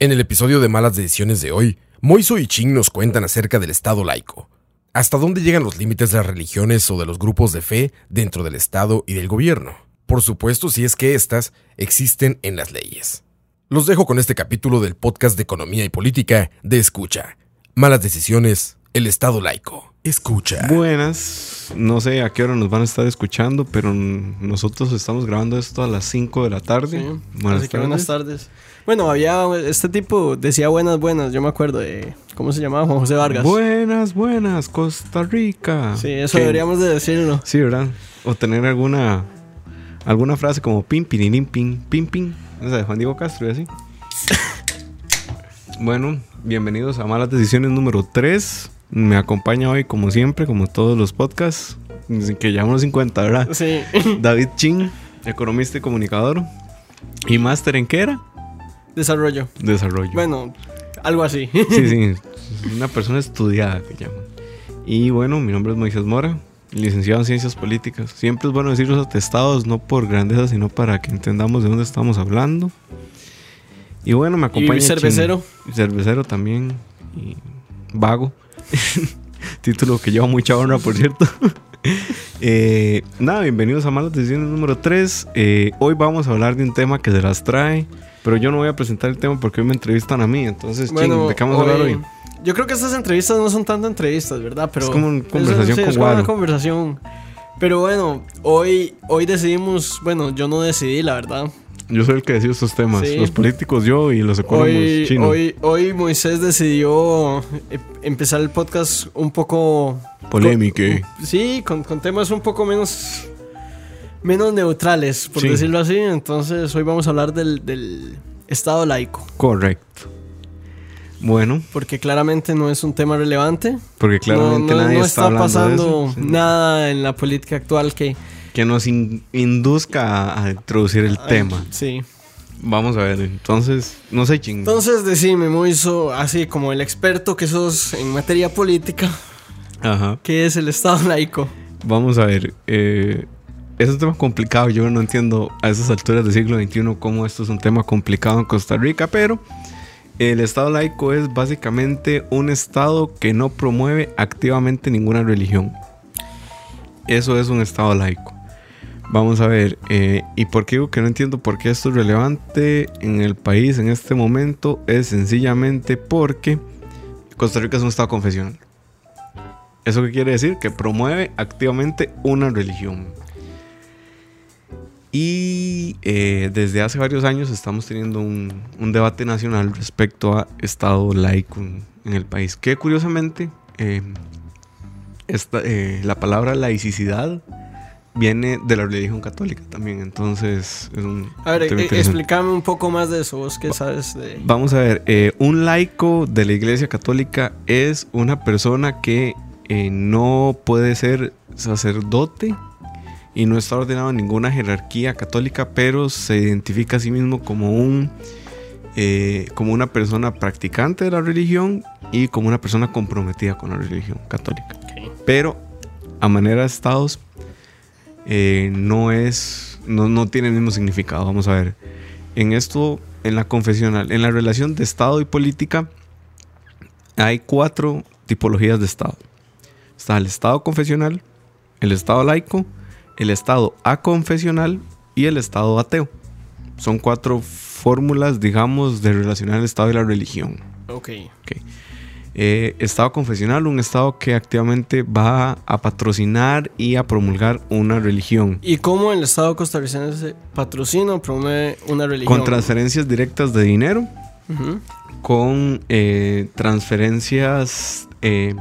En el episodio de Malas Decisiones de hoy, Moiso y Ching nos cuentan acerca del Estado laico. ¿Hasta dónde llegan los límites de las religiones o de los grupos de fe dentro del Estado y del gobierno? Por supuesto, si es que éstas existen en las leyes. Los dejo con este capítulo del podcast de Economía y Política de Escucha. Malas Decisiones, el Estado laico. Escucha. Buenas, no sé a qué hora nos van a estar escuchando, pero nosotros estamos grabando esto a las 5 de la tarde. Sí, buenas, así tardes. buenas tardes. Bueno, había este tipo, decía buenas, buenas, yo me acuerdo de, ¿cómo se llamaba? Juan José Vargas. Buenas, buenas, Costa Rica. Sí, eso deberíamos de decirlo. Sí, ¿verdad? O tener alguna, alguna frase como pim, pin, pim, pim, pim. No sé, Juan Diego Castro y así. bueno, bienvenidos a Malas Decisiones número 3. Me acompaña hoy, como siempre, como todos los podcasts, que llevamos 50, ¿verdad? Sí. David Ching, economista y comunicador. ¿Y máster en qué era? Desarrollo. Desarrollo. Bueno, algo así. Sí, sí. Una persona estudiada que llaman. Y bueno, mi nombre es Moisés Mora, licenciado en Ciencias Políticas. Siempre es bueno decir los atestados, no por grandeza, sino para que entendamos de dónde estamos hablando. Y bueno, me acompaña. ¿Y cervecero? cervecero también. Y vago. Título que lleva mucha honra, por cierto. eh, nada, bienvenidos a Malas Decisiones número 3. Eh, hoy vamos a hablar de un tema que se las trae pero yo no voy a presentar el tema porque hoy me entrevistan a mí. Entonces, bueno, ¿de qué vamos a hablar hoy? Yo creo que estas entrevistas no son tanto entrevistas, ¿verdad? Pero es como una conversación sí, con es como una conversación. Pero bueno, hoy, hoy decidimos, bueno, yo no decidí, la verdad. Yo soy el que decide estos temas. Sí. Los políticos yo y los económicos hoy, chinos. Hoy, hoy Moisés decidió eh, empezar el podcast un poco... Polémico. Sí, con, con temas un poco menos menos neutrales, por Sí. decirlo así. Entonces, hoy vamos a hablar del, del Estado laico. Correcto. Bueno, Porque claramente no es un tema relevante. porque claramente no, no- nadie no está, pasando de eso. Sí. nada en la política actual que... Que nos in- induzca a, a introducir el tema. Sí. Vamos a ver, entonces, no sé, ching. Entonces, decime, Moiso, así como el experto que sos en materia política, Ajá. ¿qué es el Estado laico? Vamos a ver. Eh, es un tema complicado. Yo no entiendo a esas alturas del siglo XXI cómo esto es un tema complicado en Costa Rica, pero el Estado laico es básicamente un Estado que no promueve activamente ninguna religión. Eso es un Estado laico. Vamos a ver, eh, ¿y por qué digo que no entiendo por qué esto es relevante en el país en este momento? Es sencillamente porque Costa Rica es un Estado confesional. ¿Eso qué quiere decir? Que promueve activamente una religión. Y eh, desde hace varios años estamos teniendo un, un debate nacional respecto a Estado laico en, el país. Que curiosamente, eh, esta, eh, la palabra laicidad viene de la religión católica también. Entonces, es un A ver, eh, explícame un poco más de eso, vos que sabes de... Vamos a ver, un laico de la Iglesia Católica es una persona que no puede ser sacerdote y no está ordenado en ninguna jerarquía católica, pero se identifica a sí mismo como un eh, como una persona practicante de la religión y como una persona comprometida con la religión católica. Pero a manera de estados eh, no es no, no tiene el mismo significado. Vamos a ver. En esto, en la confesional, en la relación de Estado y política, hay cuatro tipologías de Estado. Está el Estado confesional, el Estado laico, el Estado aconfesional y el Estado ateo. Son cuatro fórmulas, digamos, de relacionar el Estado y la religión. Ok. Eh, estado confesional, un Estado que activamente va a patrocinar y a promulgar una religión. ¿Y cómo el Estado costarricense patrocina o promueve una religión? Con transferencias directas de dinero, con eh, transferencias eh,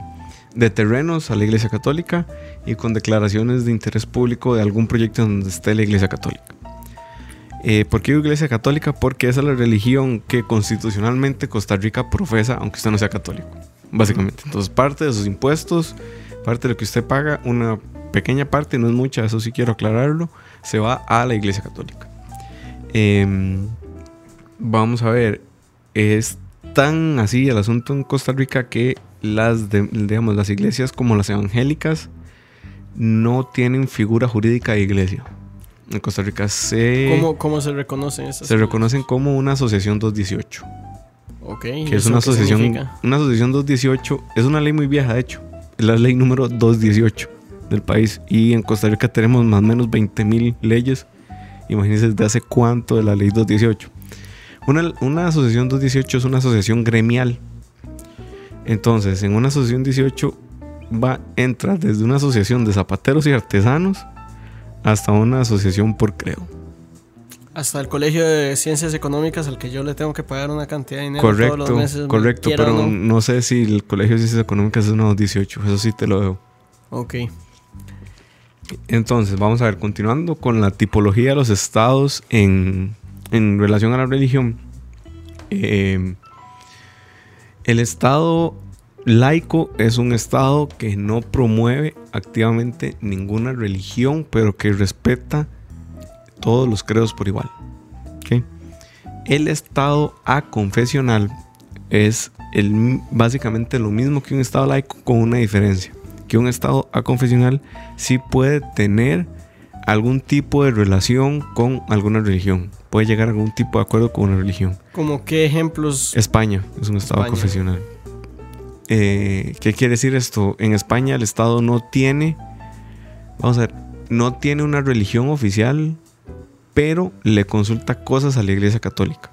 de terrenos a la Iglesia Católica y con declaraciones de interés público de algún proyecto donde esté la Iglesia Católica. Eh, ¿Por qué Iglesia Católica? Porque esa es la religión que constitucionalmente Costa Rica profesa, aunque usted no sea católico, básicamente. Entonces, parte de sus impuestos, parte de lo que usted paga, una pequeña parte, no es mucha, eso sí quiero aclararlo, se va a la Iglesia Católica. Em, vamos a ver, es tan así el asunto en Costa Rica que las, de- digamos, las iglesias como las evangélicas no tienen figura jurídica de iglesia. En Costa Rica se, ¿Cómo, ¿Cómo se reconocen estas? se reconocen como una asociación 218. Ok. que es ¿eso una asociación, significa? una asociación 218, es una ley muy vieja de hecho, es la ley número 218 del país y en Costa Rica tenemos más o menos 20 mil leyes, imagínense desde hace cuánto de la ley 218. Una, una asociación 218 es una asociación gremial, entonces en una asociación 18 va, entra desde una asociación de zapateros y artesanos hasta una asociación por creo. Hasta el colegio de ciencias económicas al que yo le tengo que pagar una cantidad de dinero Correcto, todos los meses. correcto, pero no. no. sé si el Colegio de Ciencias Económicas es una 218, eso sí te lo dejo. Ok. Entonces, vamos a ver, continuando con la tipología de los estados en, en relación a la religión. Eh, el estado laico es un estado que no promueve activamente ninguna religión, pero que respeta todos los credos por igual. El estado aconfesional es básicamente lo mismo que un estado laico con una diferencia. Que un estado aconfesional sí puede tener algún tipo de relación con alguna religión. Puede llegar a algún tipo de acuerdo con una religión. ¿Como qué ejemplos? España es un estado España. confesional. Eh, ¿Qué quiere decir esto? En España el Estado no tiene, vamos a ver, no tiene una religión oficial, pero le consulta cosas a la Iglesia Católica.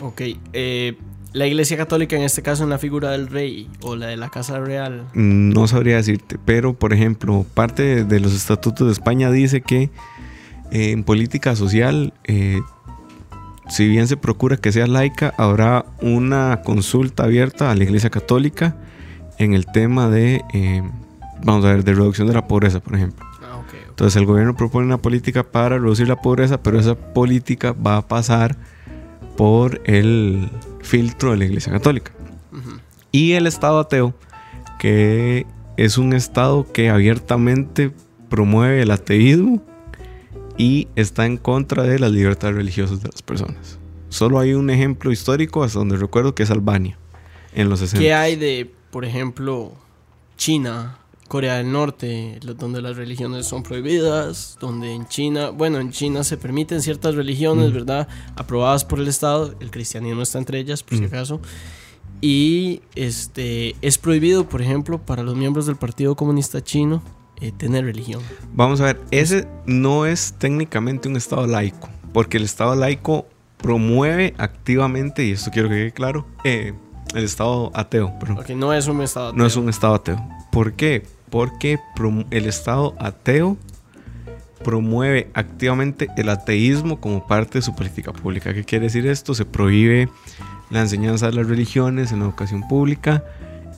Ok. eh, la iglesia católica, en este caso, en la figura del rey o la de la casa real. No sabría decirte, pero por ejemplo, parte de, los estatutos de España dice que en política social, eh, si bien se procura que sea laica, habrá una consulta abierta a la Iglesia Católica en el tema de, eh, vamos a ver, de reducción de la pobreza, por ejemplo. Ah. Entonces el gobierno propone una política para reducir la pobreza, pero esa política va a pasar por el filtro de la Iglesia Católica. Y el Estado ateo, que es un Estado que abiertamente promueve el ateísmo y está en contra de las libertades religiosas de las personas. Solo hay un ejemplo histórico hasta donde recuerdo que es Albania, en los 60. ¿Qué hay de, por ejemplo, China, Corea del Norte, donde las religiones son prohibidas, donde en China, bueno, en China se permiten ciertas religiones, Mm. ¿verdad? Aprobadas por el Estado, el cristianismo está entre ellas, por si Mm. acaso. Y este es prohibido, por ejemplo, para los miembros del Partido Comunista Chino eh, tener religión. Vamos a ver, ese no es técnicamente un Estado laico, porque el Estado laico promueve activamente, y esto quiero que quede claro, eh, el Estado ateo, perdón. Porque no es un Estado. No es ateo. un Estado ateo. ¿Por qué? Porque el Estado ateo promueve activamente el ateísmo como parte de su política pública. ¿Qué quiere decir esto? Se prohíbe la enseñanza de las religiones en la educación pública.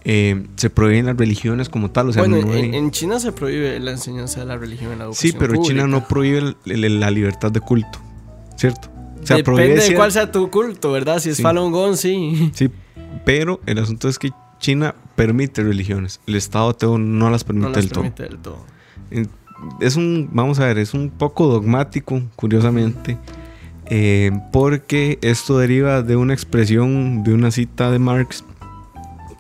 Eh, se prohíben las religiones como tal. O sea, bueno, no hay- en, en China se prohíbe la enseñanza de la religión en la sí, educación pero China no prohíbe el- el- la libertad de culto. ¿Cierto? O sea, prohíbe Depende de cuál sea tu culto, ¿verdad? Si es Sí. Falun Gong, sí. Sí, pero el asunto es que China permite religiones. El Estado ateo no las permite No las del todo. permite del todo. Es un, vamos a ver, es un poco dogmático, curiosamente, eh, porque esto deriva de una expresión, de una cita de Marx.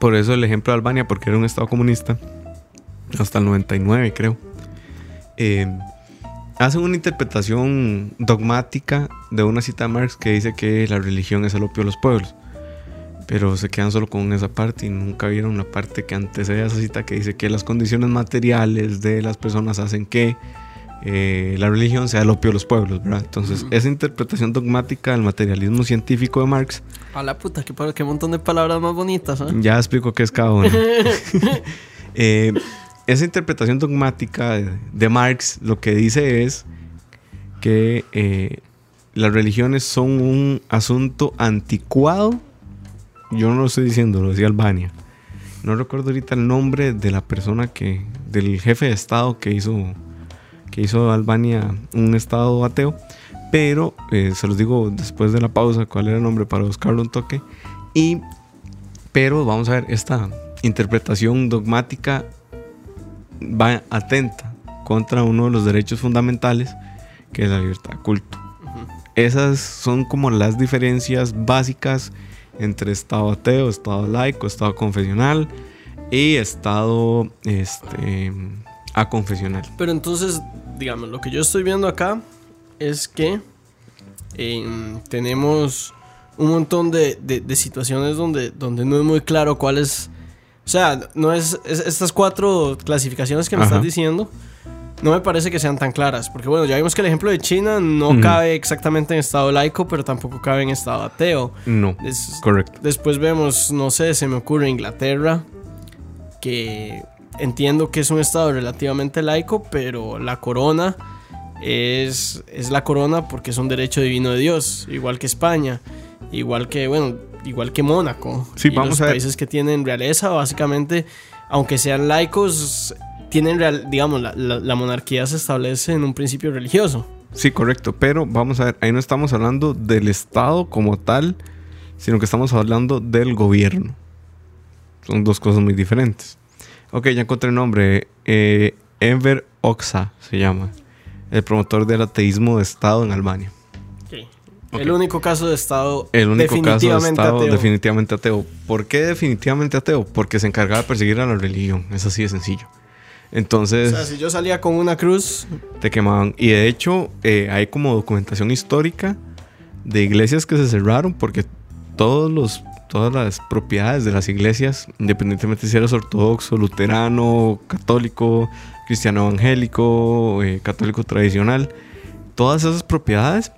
Por eso el ejemplo de Albania, porque era un estado comunista, hasta el 99 creo. Eh, hacen una interpretación dogmática de una cita de Marx que dice que la religión es el opio de los pueblos. Pero se quedan solo con esa parte y nunca vieron la parte que antecede a esa cita que dice que las condiciones materiales de las personas hacen que eh, la religión sea el opio de los pueblos, ¿verdad? Entonces, esa interpretación dogmática del materialismo científico de Marx, A la puta, qué, qué montón de palabras más bonitas, ¿eh? ya explico qué es cada una. Eh, esa interpretación dogmática de, de Marx lo que dice es que las religiones son un asunto anticuado. Yo no lo estoy diciendo, lo decía Albania. No recuerdo ahorita el nombre de la persona que, del jefe de Estado que hizo, que hizo Albania un Estado ateo. Pero eh, se los digo después de la pausa cuál era el nombre para buscarlo un toque. Y, pero vamos a ver, esta interpretación dogmática va atenta contra uno de los derechos fundamentales que es la libertad de culto. Esas son como las diferencias básicas entre Estado ateo, Estado laico, Estado confesional y Estado este, aconfesional. Pero entonces, digamos, lo que yo estoy viendo acá es que em, tenemos un montón de, de- de situaciones donde, donde no es muy claro cuál es. O sea, no es, es- estas cuatro clasificaciones que me Ajá. estás diciendo. No me parece que sean tan claras. Porque bueno, ya vimos que el ejemplo de China no cabe exactamente en estado laico, pero tampoco cabe en estado ateo. No, Es- correcto. Después vemos, no sé, se me ocurre Inglaterra, que entiendo que es un estado relativamente laico, pero la corona es, es la corona porque es un derecho divino de Dios, igual que España, igual que, bueno, igual que Mónaco. Sí, Y vamos los a ver. países que tienen realeza, básicamente, aunque sean laicos, tienen, real- digamos, la, la- la monarquía se establece en un principio religioso. Sí, correcto. Pero vamos a ver, ahí no estamos hablando del Estado como tal, sino que estamos hablando del gobierno. Son dos cosas muy diferentes. Ok, ya encontré el nombre. Eh, Enver Oxa se llama. El promotor del ateísmo de Estado en Albania. El único caso de estado El único caso de Estado ateo. definitivamente ateo. ¿Por qué definitivamente ateo? Porque se encargaba de perseguir a la religión. Es así de sencillo. O Entonces sea, si yo salía con una cruz, te quemaban. Y de hecho eh, hay como documentación histórica de iglesias que se cerraron porque todos los, todas las propiedades de las iglesias, independientemente si eras ortodoxo, luterano, católico, cristiano evangélico, eh, católico tradicional, todas esas propiedades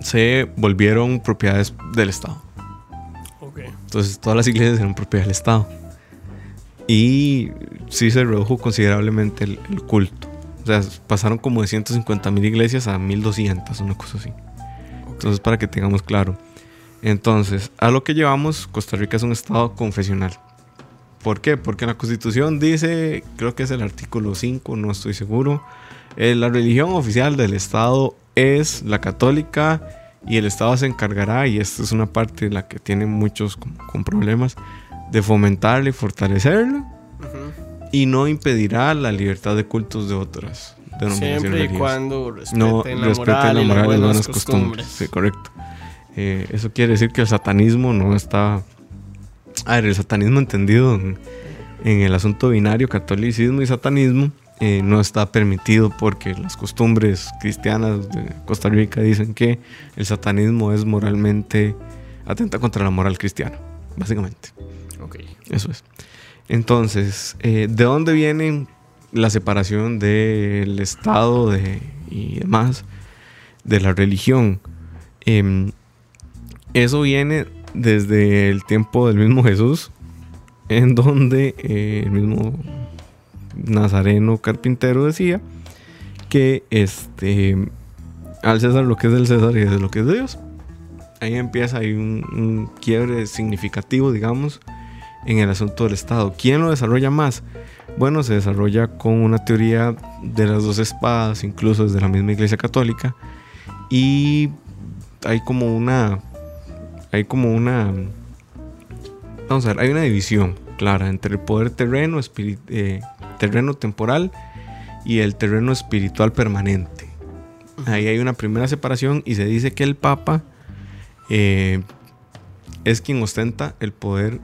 se volvieron propiedades del Estado. Entonces todas las iglesias eran propiedad del Estado. Y sí se redujo considerablemente el, el culto. O sea, pasaron como de 150 mil iglesias a 1200, una cosa así. Entonces, para que tengamos claro. Entonces, a lo que llevamos, Costa Rica es un estado confesional. ¿Por qué? Porque la constitución dice, creo que es el artículo 5, no estoy seguro, eh, la religión oficial del estado es la católica y el estado se encargará, y esta es una parte en la que tiene muchos con, con problemas, de fomentarla y fortalecerla y no impedirá la libertad de cultos de otras Siempre y religiosas. cuando respeten no la respeten moral, la y las moral y las buenas buenas costumbres. Sí, correcto. Eh, eso quiere decir que el satanismo no está... A ver, el satanismo entendido en, en el asunto binario, catolicismo y satanismo, eh, no está permitido porque las costumbres cristianas de Costa Rica dicen que el satanismo es moralmente atenta contra la moral cristiana, básicamente. Ok. Eso es. Entonces, eh, ¿de dónde viene la separación del Estado de, y demás de la religión? Em, eso viene desde el tiempo del mismo Jesús, en donde eh, el mismo Nazareno carpintero decía que este al César lo que es del César y de lo que es de Dios. Ahí empieza hay un, un quiebre significativo, digamos, en el asunto del Estado. ¿Quién lo desarrolla más? Bueno, se desarrolla con una teoría de las dos espadas, incluso desde la misma Iglesia Católica. Y hay como una. Hay como una. Vamos a ver, hay una división clara entre el poder terreno, eh, terreno temporal y el terreno espiritual permanente. Ahí hay una primera separación y se dice que el Papa eh, es quien ostenta el poder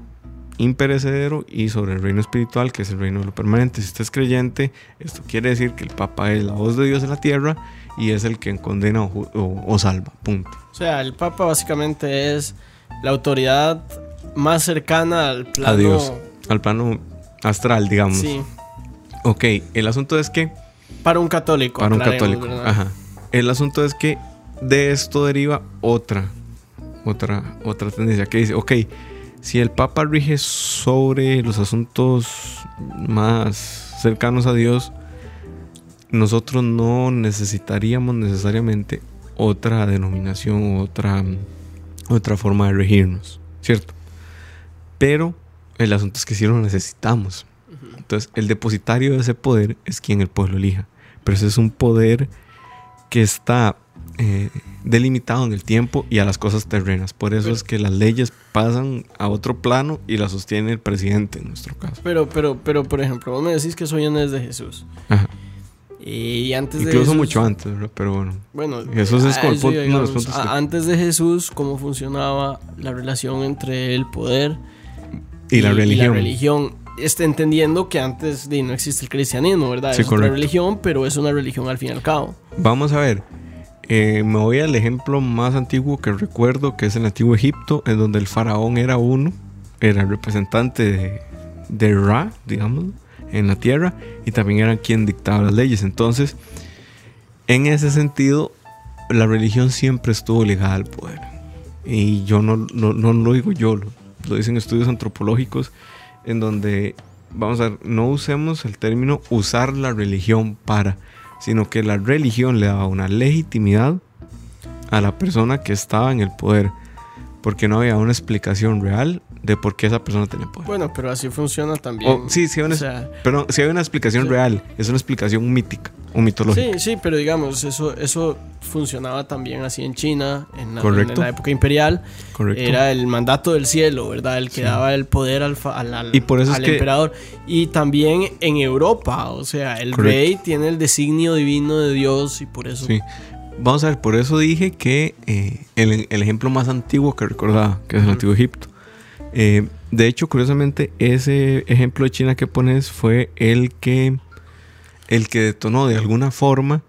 imperecedero y sobre el reino espiritual, que es el reino de lo permanente. Si usted es creyente, esto quiere decir que el Papa es la voz de Dios en la tierra y es el que condena o, o- o salva. Punto. O sea, el Papa básicamente es la autoridad más cercana al plano. A Dios. Al plano astral, digamos. Sí, Ok, el asunto es que para un católico. para un católico. Ajá. El asunto es que de esto deriva otra, otra, otra tendencia que dice, ok, si el Papa rige sobre los asuntos más cercanos a Dios, nosotros no necesitaríamos necesariamente otra denominación, otra, otra forma de regirnos, ¿cierto? Pero el asunto es que sí lo necesitamos. Entonces, el depositario de ese poder es quien el pueblo elija. Pero ese es un poder que está eh, delimitado en el tiempo y a las cosas terrenas. Por eso es que las leyes pasan a otro plano y las sostiene el presidente en nuestro caso. Pero, pero, pero, por ejemplo, vos me decís que soy es de Jesús. Ajá. Y antes de Incluso Jesús- mucho antes. Pero bueno. Bueno, Jesús es a como eso punto- uno de los Antes de Jesús, ¿cómo funcionaba la relación entre el poder Y la religión. religión? Este, entendiendo que antes de, no existe el cristianismo, ¿verdad? Sí, es correcto. religión, pero es una religión al fin y al cabo. Vamos a ver. Eh, me voy al ejemplo más antiguo que recuerdo, que es el antiguo Egipto, en donde el faraón era uno, era el representante de, de Ra, digamos, en la tierra, y también era quien dictaba las leyes. Entonces, en ese sentido, la religión siempre estuvo ligada al poder. Y yo no, no, no lo digo yo, lo, lo dicen estudios antropológicos, en donde, vamos a ver, no usemos el término usar la religión para sino que la religión le daba una legitimidad a la persona que estaba en el poder, porque no había una explicación real de por qué esa persona tenía poder. Bueno, pero así funciona también. Sí, sí, hay una, O sea, pero sí hay una explicación sí. real, es una explicación mítica o mitológica. Sí, sí, pero digamos, eso, eso funcionaba también así en China, en la, Correcto. en la época imperial. Correcto. Era el mandato del cielo, ¿verdad? El que Sí. daba el poder al, al, al- Y por eso es al que- emperador. Y también en Europa, o sea, el Correcto. rey tiene el designio divino de Dios y por eso... Sí. Vamos a ver, por eso dije que eh, el, el ejemplo más antiguo que recordaba, que es el antiguo Egipto. Eh, de hecho, curiosamente, ese ejemplo de China que pones fue el que, el que detonó de alguna forma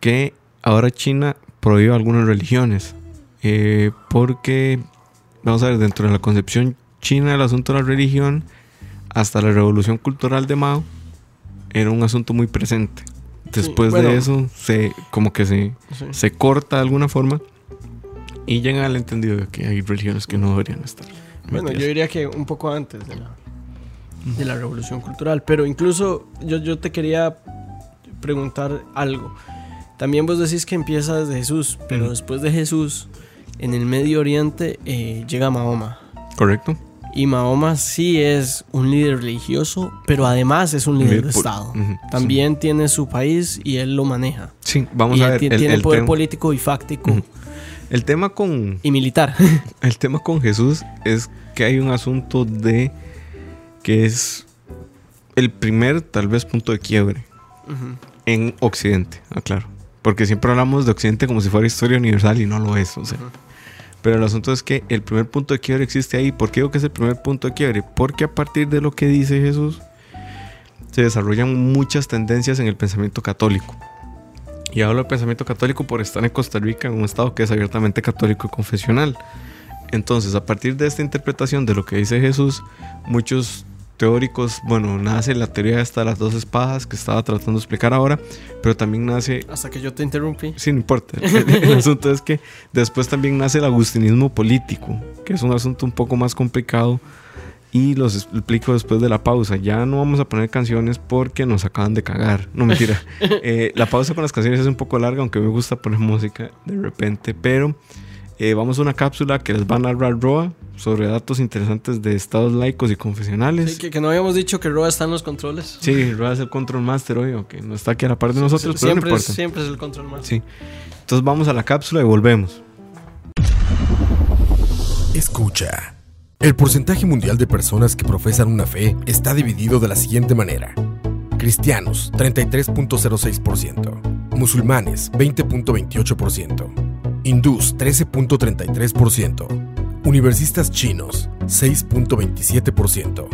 que ahora China prohíbe algunas religiones. Eh, porque, vamos a ver, dentro de la concepción china del asunto de la religión, hasta la revolución cultural de Mao, era un asunto muy presente. Después bueno. de eso, se, como que se, Sí. se corta de alguna forma y llegan al entendido de que hay religiones que no deberían estar. Bueno, yo diría que un poco antes de la, de la revolución cultural, pero incluso yo, yo te quería preguntar algo. También vos decís que empieza desde Jesús, pero después de Jesús, en el Medio Oriente eh, llega Mahoma. Correcto. Y Mahoma sí es un líder religioso, pero además es un líder de Líder Estado. También tiene su país y él lo maneja. Sí, vamos y a él ver. ti- El, tiene el poder tema- político y fáctico Ujú. El tema con y militar. el tema con Jesús es que hay un asunto de que es el primer tal vez punto de quiebre en Occidente, aclaro. Porque siempre hablamos de Occidente como si fuera historia universal y no lo es. O sea. Pero el asunto es que el primer punto de quiebre existe ahí. ¿Por qué digo que es el primer punto de quiebre? Porque a partir de lo que dice Jesús se desarrollan muchas tendencias en el pensamiento católico. Y hablo del pensamiento católico por estar en Costa Rica, en un estado que es abiertamente católico y confesional. Entonces, a partir de esta interpretación de lo que dice Jesús, muchos teóricos, bueno, nace la teoría esta de las dos espadas que estaba tratando de explicar ahora, pero también nace Hasta que yo te interrumpí. Sí, no importa. El, el asunto es que después también nace el agustinismo político, que es un asunto un poco más complicado. Y los explico después de la pausa. Ya no vamos a poner canciones porque nos acaban de cagar. No mentira. Eh, la pausa con las canciones es un poco larga, aunque me gusta poner música de repente. Pero eh, vamos a una cápsula que les va a narrar Roa sobre datos interesantes de estados laicos y confesionales. Sí, que, que no habíamos dicho que Roa está en los controles. Sí, Roa es el control master hoy, aunque no está aquí a la par de nosotros, pero no siempre, es, importa. siempre es el control. Sí. Entonces vamos a la cápsula y volvemos. Escucha. El porcentaje mundial de personas que profesan una fe está dividido de la siguiente manera. Cristianos, 33.06%. Musulmanes, 20.28%. Hindús, 13.33%. Universistas chinos, 6.27%.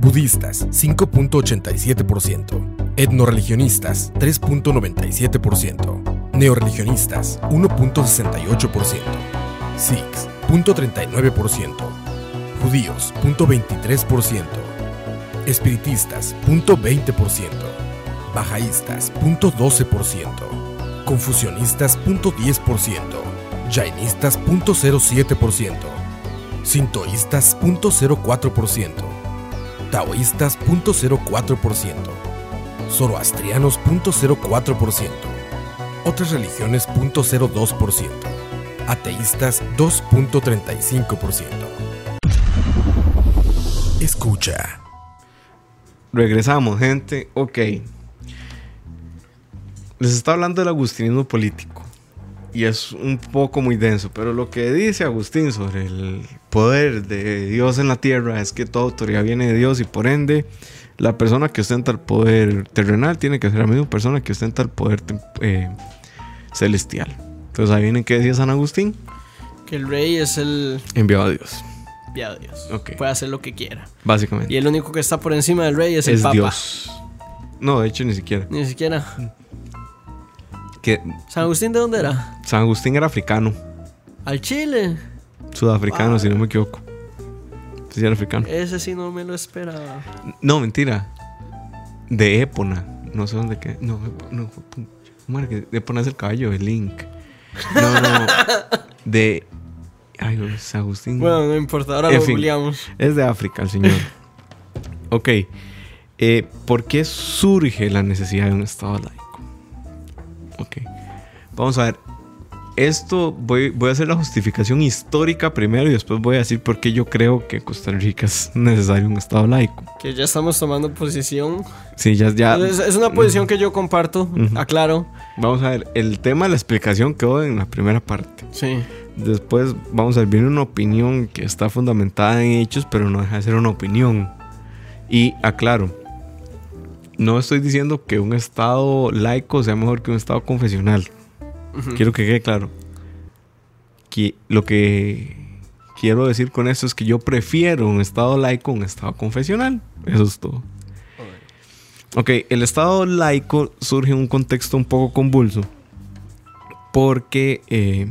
Budistas, 5.87%. Etnoreligionistas, 3.97%. Neoreligionistas, 1.68%. Sikhs, 0.39%. Judíos, 0.23%. Espiritistas, 0.20%. Bajaístas, 0.12%. Confucionistas, 0.10%. Jainistas, 0.07%. Sintoístas, 0.04%. Taoístas, 0.04%. Zoroastrianos, 0.04%. Otras religiones, 0.02%. Ateístas, 2.35%. Escucha. Regresamos, gente. Ok. Les está hablando del agustinismo político. Y es un poco muy denso. Pero lo que dice Agustín sobre el poder de Dios en la tierra es que toda autoridad viene de Dios y por ende la persona que ostenta el poder terrenal tiene que ser la misma persona que ostenta el poder eh, celestial. Entonces ahí vienen que decía San Agustín. Que el rey es el Enviado a Dios. Dios. Puede hacer lo que quiera. Básicamente. Y el único que está por encima del rey es, el es papa. Dios. No, de hecho ni siquiera. Ni siquiera. Que ¿San Agustín de dónde era? San Agustín era africano, Al Chile. sudafricano, Wow. si no me equivoco. Sí, era africano. Ese sí no me lo esperaba. No, mentira. De Épona. No sé dónde que. No, no. Madre, Épona es el caballo de Link. No, no. De. Ay, Agustín. Bueno, no importa, ahora En lo googleamos. Es de África, el señor. ok. Eh, ¿Por qué surge la necesidad de un Estado laico? Ok. Vamos a ver. Esto voy, voy a hacer la justificación histórica primero y después voy a decir por qué yo creo que Costa Rica es necesario un Estado laico. Que ya estamos tomando posición. Sí, ya, ya. Es, es una posición que yo comparto, Ujú. aclaro. Vamos a ver. El tema de la explicación quedó en la primera parte. Sí. Después, vamos a ver, viene una opinión que está fundamentada en hechos, pero no deja de ser una opinión. Y aclaro, no estoy diciendo que un Estado laico sea mejor que un Estado confesional. Ujú. Quiero que quede claro. Que lo que quiero decir con esto es que yo prefiero un Estado laico a un Estado confesional. Eso es todo. Ok, el Estado laico surge en un contexto un poco convulso. Porque, eh,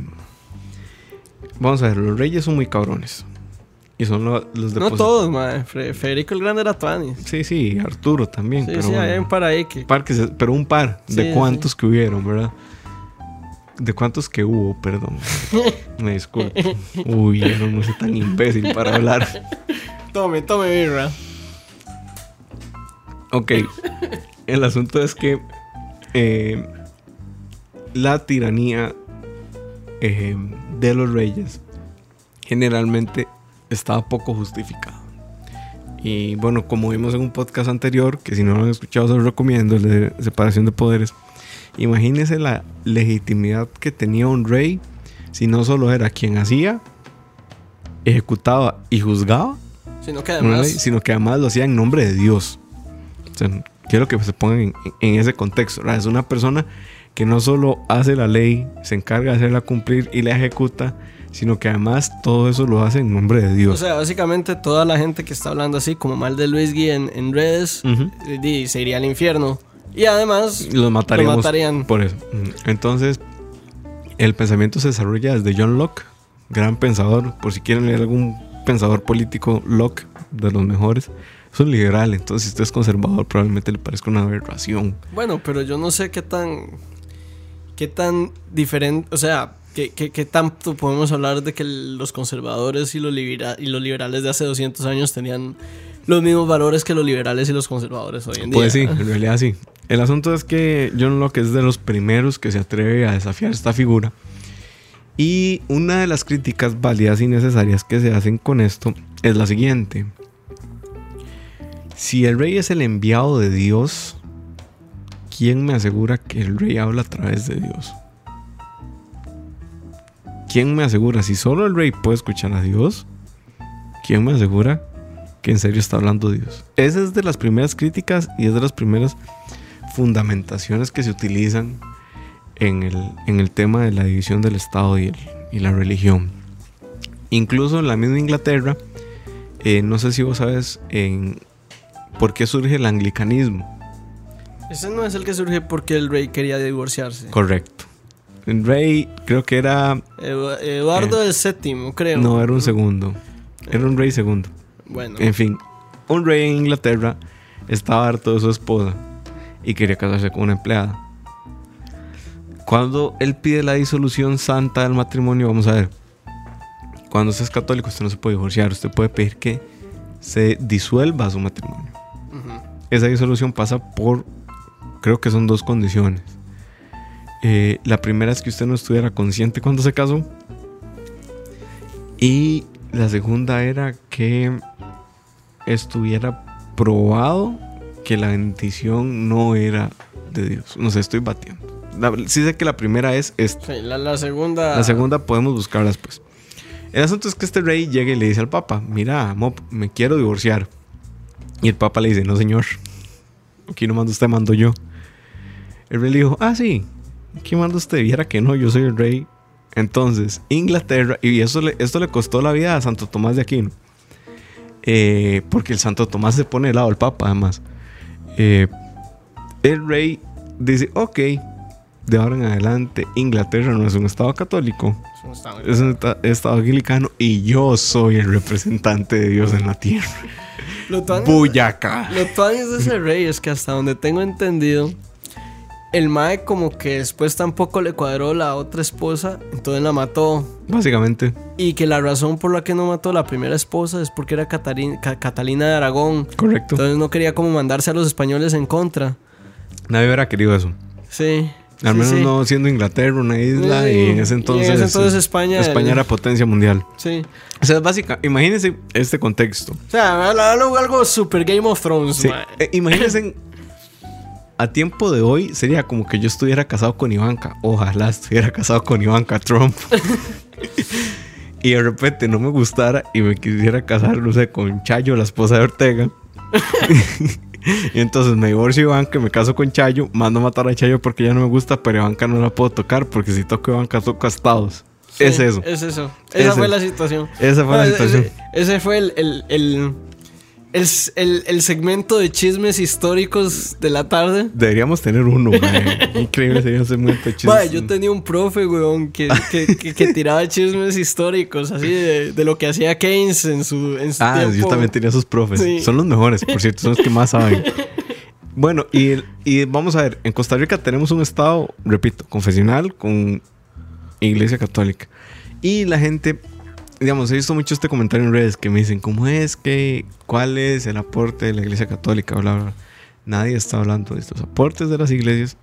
vamos a ver, los reyes son muy cabrones. Y son lo- los de No todos, madre. Federico el Grande era Tuanis. Sí, sí, Arturo también. Sí, pero sí, bueno. hay un par ahí que. Par que se- pero un par. Sí, ¿De sí. cuántos que hubieron, verdad? ¿De cuántos que hubo? Perdón. Me disculpo. Uy, yo no soy tan imbécil para hablar. Tome, tome, birra. Ok. El asunto es que eh, la tiranía eh, de los reyes generalmente estaba poco justificada. Y bueno, como vimos en un podcast anterior, que si no lo han escuchado se los recomiendo, el de separación de poderes. Imagínense la legitimidad que tenía un rey si no solo era quien hacía, ejecutaba y juzgaba, Sino que además. ley, sino que además lo hacía en nombre de Dios. O sea, quiero que se pongan en, en ese contexto. ¿verdad? Es una persona que no solo hace la ley, se encarga de hacerla cumplir y la ejecuta, sino que además todo eso lo hace en nombre de O Dios. sea, básicamente toda la gente que está hablando así, como mal de Luis Gui en, en redes, di, se iría al infierno. Y además, Los mataríamos Lo matarían. por eso. Mm, Entonces, el pensamiento se desarrolla desde John Locke, gran pensador. Por si quieren leer algún pensador político, Locke, de los mejores. Es un liberal, entonces si usted es conservador, probablemente le parezca una aberración. bueno, pero yo no sé qué tan. Qué tan diferente. O sea, qué, qué- qué tanto podemos hablar de que los conservadores y los, libera- y los liberales de hace 200 años tenían los mismos valores que los liberales y los conservadores hoy en día. Pues sí, en realidad sí. El asunto es que John Locke es de los primeros que se atreve a desafiar esta figura. Y una de las críticas válidas y necesarias que se hacen con esto es la siguiente. Si el rey es el enviado de Dios, ¿quién me asegura que el rey habla a través de Dios? ¿Quién me asegura? Si solo el rey puede escuchar a Dios, ¿quién me asegura que en serio está hablando Dios? Esa es de las primeras críticas y es de las primeras fundamentaciones que se utilizan en el, en el tema de la división del Estado y, la religión. Incluso en la misma Inglaterra, eh, no sé si vos sabes en por qué surge el anglicanismo. Ese no es el que surge porque el rey quería divorciarse. Correcto. El rey creo que era... Edu- Eduardo el VII, creo. Eh. No, era un segundo. Era un rey segundo. Bueno, En fin, un rey en Inglaterra estaba harto de su esposa y quería casarse con una empleada. Cuando él pide la disolución santa del matrimonio, vamos a ver. Cuando usted es católico, usted no se puede divorciar. Usted puede pedir que se disuelva su matrimonio. Esa disolución pasa por, creo que son dos condiciones. Eh, la primera es que usted no estuviera consciente cuando se casó. Y la segunda era que estuviera probado que la bendición no era de Dios. No sé, estoy batiendo. La- sí sé que la primera es esta. Sí, la, la segunda. La segunda podemos buscarla después. El asunto es que este rey llega y le dice al papa, mira, Mop, me quiero divorciar. Y el papa le dice, no señor, aquí no manda usted, mando yo. El rey le dijo, ah, sí, aquí manda usted, viera que no, yo soy el rey. Entonces, Inglaterra, y eso le, esto le costó la vida a Santo Tomás de Aquino. Eh, porque el Santo Tomás se pone del lado del papa, además. Eh, el rey dice, ok, de ahora en adelante Inglaterra no es un estado católico, Es un estado- es un esta- estado anglicano y yo soy el representante de Dios en la tierra. Lo Boyacá. Lo de ese rey es que hasta donde tengo entendido, el Mae como que después tampoco le cuadró la otra esposa, entonces la mató. Básicamente, Y que la razón por la que no mató a la primera esposa es porque era Catalina de Aragón. correcto. Entonces no quería como mandarse a los españoles en contra. Nadie hubiera querido eso. Sí. Al menos sí. no siendo Inglaterra una isla Sí, y en ese en entonces, ese entonces España- España era potencia mundial. Sí. O sea, es básica, imagínense este contexto. O sea, algo, algo super Game of Thrones, eh, imagínense a tiempo de hoy sería como que yo estuviera casado con Ivanka. Ojalá estuviera casado con Ivanka Trump. y de repente no me gustara y me quisiera casar, no sé, con Chayo, la esposa de Ortega. y entonces me divorcio Ivanka, me caso con Chayo, mando a matar a Chayo porque ya no me gusta, pero Ivanka no la puedo tocar porque si toco Ivanka toco a Estados. Sí, es eso. Es eso. Es Esa fue eso. la situación. Esa fue la situación. Ese, ese fue el, el, el, el, el- el segmento de chismes históricos de la tarde. Deberíamos tener uno, mae. Increíble sería un segmento de chistes. Mae, yo tenía un profe, weón, que, que, que- que tiraba chismes históricos, así de, de lo que hacía Keynes en su, en su Ah, tiempo. yo también tenía sus profes. Sí. Son los mejores, por cierto, son los que más saben. Bueno, y, y vamos a ver, en Costa Rica tenemos un estado, repito, confesional con iglesia católica. Y la gente, digamos, he visto mucho este comentario en redes que me dicen, ¿cómo es que, cuál es el aporte de la iglesia católica? Bla, bla, bla. Nadie está hablando de estos aportes de las iglesias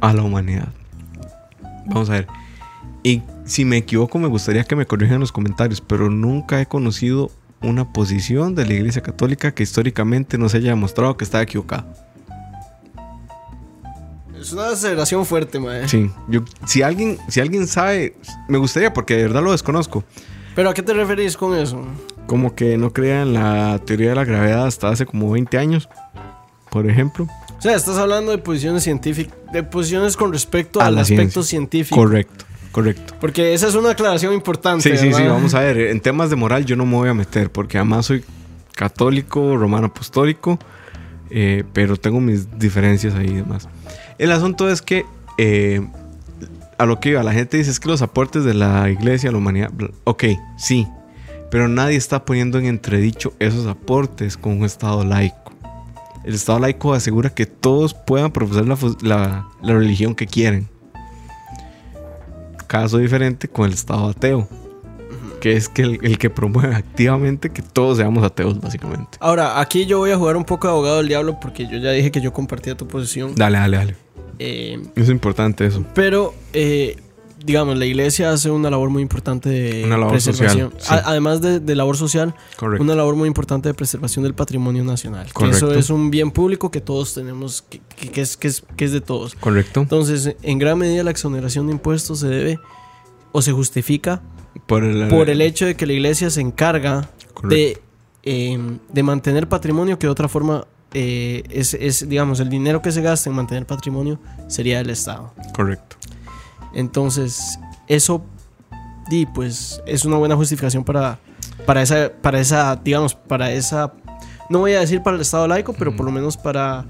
a la humanidad. Vamos a ver. Y si me equivoco, me gustaría que me corrijan en los comentarios, pero nunca he conocido una posición de la Iglesia Católica que históricamente no se haya demostrado que estaba equivocada. Es una aceleración fuerte, mae. Sí, yo, si alguien, si alguien sabe, me gustaría porque de verdad lo desconozco. Pero ¿a qué te referís con eso? Como que no crean la teoría de la gravedad hasta hace como 20 años, por ejemplo. O sea, estás hablando de posiciones científicas, de posiciones con respecto A al aspecto ciencia. científico. Correcto, correcto. Porque esa es una aclaración importante. Sí, sí, sí, ¿verdad? vamos a ver. En temas de moral yo no me voy a meter porque además soy católico, romano apostólico, eh, pero tengo mis diferencias ahí y demás. El asunto es que eh, a lo que iba, la gente dice es que los aportes de la iglesia a la humanidad, ok, sí, pero nadie está poniendo en entredicho esos aportes con un Estado laico. El Estado laico asegura que todos puedan profesar la, fu- la- la religión que quieren. Caso diferente con el Estado ateo, que es que el, el que promueve activamente que todos seamos ateos, básicamente. Ahora, aquí yo voy a jugar un poco de abogado del diablo porque yo ya dije que yo compartía tu posición. Dale, dale, dale. Eh, Es importante eso. pero, eh, digamos, la iglesia hace una labor muy importante de Una labor preservación. social, sí. A- además de, de labor social, Correcto. una labor muy importante de preservación del patrimonio nacional. Que eso es un bien público que todos tenemos, que, es, que, es, que es de todos. Correcto. Entonces, en gran medida la exoneración de impuestos se debe o se justifica Por el, por el hecho de que la iglesia se encarga de, eh, de mantener patrimonio que de otra forma eh, es, es, digamos, el dinero que se gasta en mantener patrimonio sería del Estado. Correcto. Entonces, eso, di, pues, es una buena justificación para, para, esa, para esa, digamos, para esa, no voy a decir para el Estado laico, pero por lo menos para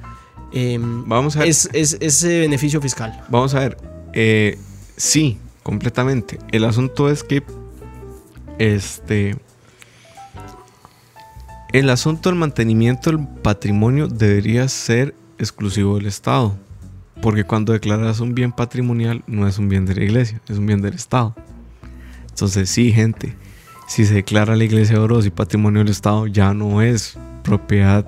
em, Vamos a ver. es, es- ese beneficio fiscal. Vamos a ver. eh, sí, completamente. El asunto es que. Este. El asunto del mantenimiento del patrimonio debería ser exclusivo del Estado. Porque cuando declaras un bien patrimonial, no es un bien de la iglesia, es un bien del Estado. Entonces, sí, gente. Si se declara la iglesia de Oroz y patrimonio del Estado, ya no es propiedad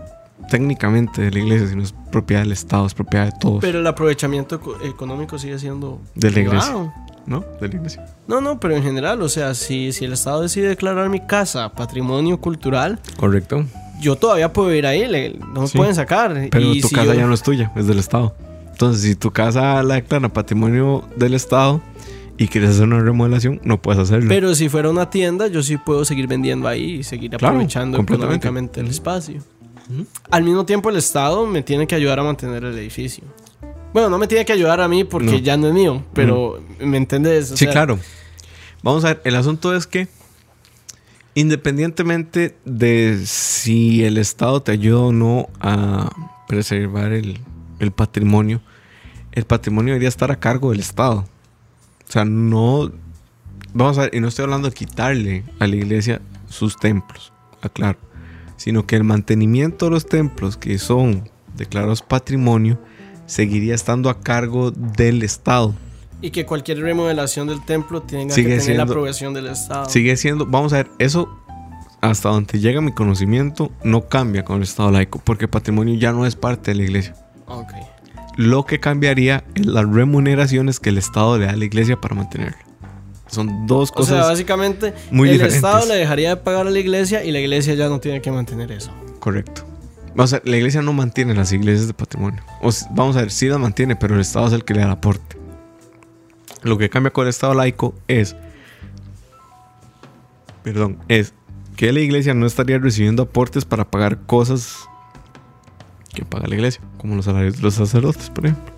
técnicamente de la iglesia, sino es propiedad del Estado, es propiedad de todos. Pero el aprovechamiento eco- económico sigue siendo De la iglesia. ¿No? De la iglesia. No, no, pero en general, o sea, si, si el Estado decide declarar mi casa patrimonio cultural, Correcto. yo todavía puedo ir ahí, le- no me Sí. pueden sacar. Pero Y tu si casa yo- ya no es tuya, es del Estado. Entonces, si tu casa la declara patrimonio del Estado y quieres hacer una remodelación, no puedes hacerlo. Pero si fuera una tienda, yo sí puedo seguir vendiendo ahí y seguir aprovechando económicamente el espacio. Al mismo tiempo, el Estado me tiene que ayudar a mantener el edificio. Bueno, no me tiene que ayudar a mí porque No. ya no es mío, pero ¿me entendés? O sí, sea, claro. Vamos a ver, el asunto es que independientemente de si el Estado te ayuda o no a preservar el, el patrimonio, el patrimonio debería estar a cargo del Estado. O sea, no. Vamos a ver, y no estoy hablando de quitarle a la iglesia sus templos, aclaro, sino que el mantenimiento de los templos que son declarados patrimonio seguiría estando a cargo del Estado. Y que cualquier remodelación del templo tenga Sigue que tener la siendo- aprobación del Estado. Sigue siendo, vamos a ver, eso hasta donde llega mi conocimiento no cambia con el Estado laico, porque patrimonio ya no es parte de la iglesia. Ok. Lo que cambiaría es las remuneraciones que el Estado le da a la iglesia para mantenerla. Son dos O cosas sea, básicamente muy el diferentes. Estado le dejaría de pagar a la iglesia y la iglesia ya no tiene que mantener eso. correcto. Vamos a ver, la iglesia no mantiene las iglesias de patrimonio. O s- vamos a ver, sí las mantiene, pero el Estado es el que le da el aporte. Lo que cambia con el Estado laico es, perdón, es que la iglesia no estaría recibiendo aportes para pagar cosas que paga la iglesia, como los salarios de los sacerdotes, por ejemplo.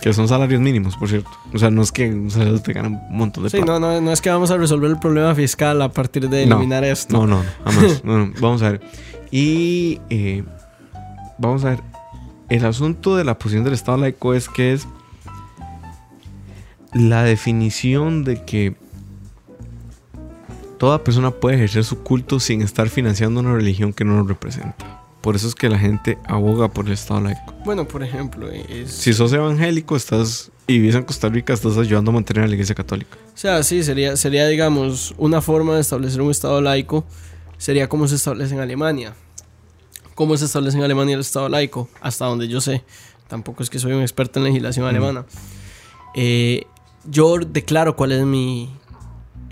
Que son salarios mínimos, por cierto. O sea, no es que un sacerdote gana un montón de Sí, plata. no, no, no es que vamos a resolver el problema fiscal a partir de No, eliminar esto. No, no, no, jamás. No, no, Vamos a ver. Y eh, vamos a ver. El asunto de la posición del Estado laico es que es la definición de que toda persona puede ejercer su culto sin estar financiando una religión que no lo representa. Por eso es que la gente aboga por el Estado laico. Bueno, por ejemplo, es... Si sos evangélico estás y vives en Costa Rica, estás ayudando a mantener a la iglesia católica. O sea, sí, sería, sería, digamos, una forma de establecer un Estado laico. Sería como se establece en Alemania. ¿Cómo se establece en Alemania el Estado laico? Hasta donde yo sé. Tampoco es que soy un experto en legislación alemana. Eh, yo declaro cuál es mi,